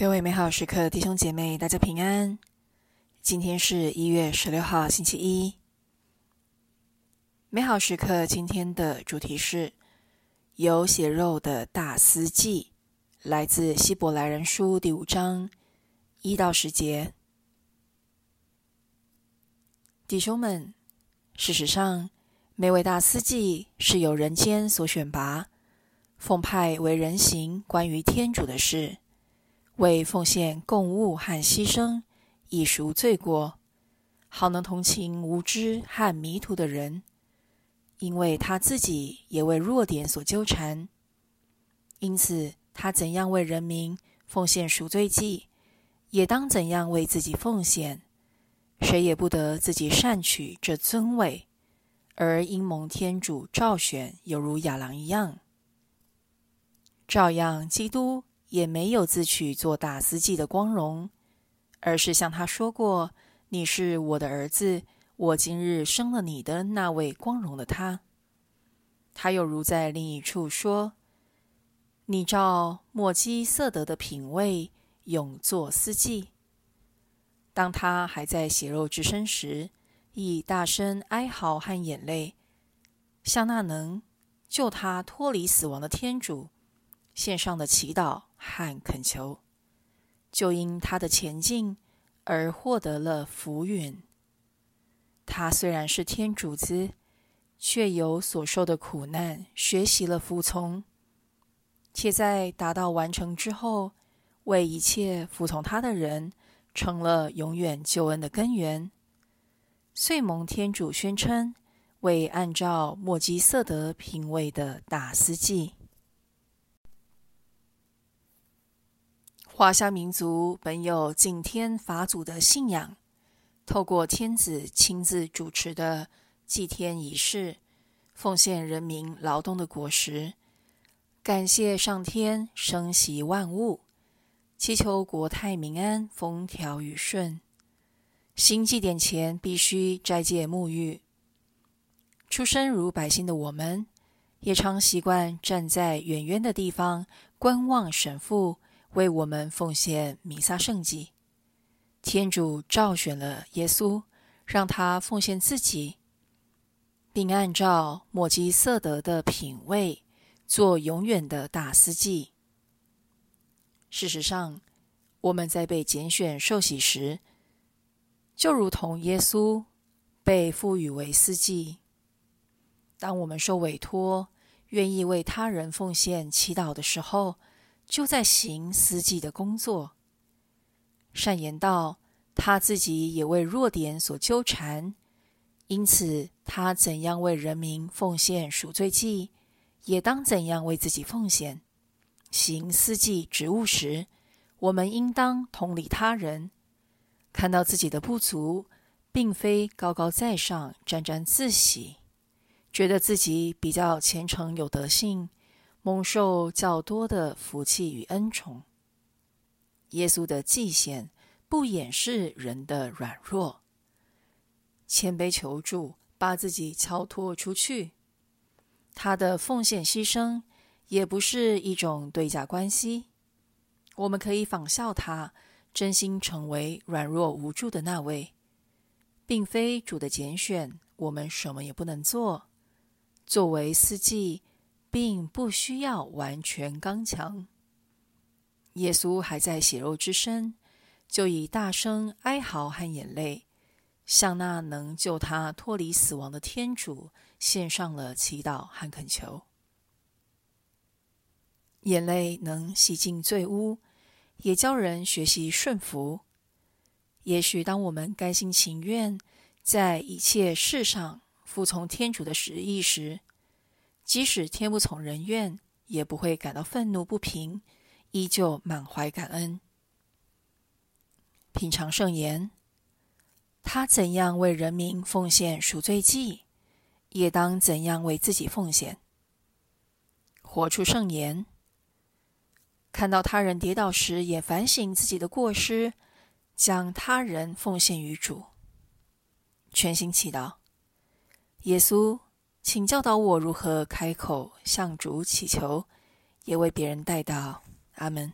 各位美好时刻弟兄姐妹，大家平安。今天是一月十六号，星期一。美好时刻今天的主题是有血肉的大司祭，来自希伯来人书第五章一到十节。弟兄们，事实上，每位大司祭是由人间所选拔，奉派为人行关于天主的事。为奉献共物和牺牲，以赎罪过，好能同情无知和迷途的人，因为他自己也为弱点所纠缠。因此，他怎样为人民奉献赎罪祭，也当怎样为自己奉献。谁也不得自己擅取这尊位，而因蒙天主召选，犹如亚郎一样。照样，基督。也没有自取做大司祭的光荣，而是向他说过：“你是我的儿子，我今日生了你的那位光荣的他。”他又如在另一处说：“你照莫基色德的品味，永做司祭。”当他还在血肉之身时，亦大声哀嚎和眼泪，向那能救他脱离死亡的天主献上的祈祷。和恳求，就因他的前进而获得了福允。他虽然是天主子，却由所受的苦难学习了服从，且在达到完成之后，为一切服从他的人成了永远救恩的根源。遂蒙天主宣称为按照末基色德品位的大司祭。华夏民族本有敬天法祖的信仰，透过天子亲自主持的祭天仪式，奉献人民劳动的果实，感谢上天生息万物，祈求国泰民安、风调雨顺。新祭典前必须斋戒沐浴。出身如百姓的我们，也常习惯站在远远的地方观望神父。为我们奉献弥撒圣祭，天主召选了耶稣，让他奉献自己，并按照末基色德的品位做永远的大司祭。事实上，我们在被拣选受洗时，就如同耶稣被赋予为司祭。当我们受委托，愿意为他人奉献祈祷的时候，就在行司祭的工作。善言道：“他自己也为弱点所纠缠，因此他怎样为人民奉献赎罪祭，也当怎样为自己奉献。行司祭职务时，我们应当同理他人，看到自己的不足，并非高高在上、沾沾自喜，觉得自己比较虔诚有德性。”蒙受较多的福气与恩宠，耶稣的祭献不掩饰人的软弱，谦卑求助，把自己交托出去。他的奉献牺牲也不是一种对价关系，我们可以仿效他，真心成为软弱无助的那位，并非主的拣选，我们什么也不能做。作为司祭。并不需要完全刚强。耶稣还在血肉之身，就以大声哀嚎和眼泪，向那能救他脱离死亡的天主献上了祈祷和恳求。眼泪能洗净罪污，也教人学习顺服。也许当我们甘心情愿在一切事上服从天主的旨意时，即使天不从人愿，也不会感到愤怒不平，依旧满怀感恩。品尝圣言，他怎样为人民奉献赎罪祭，也当怎样为自己奉献。活出圣言，看到他人跌倒时，也反省自己的过失，将他人奉献于主。全心祈祷，耶稣。请教导我如何开口向主祈求，也为别人带到。阿门。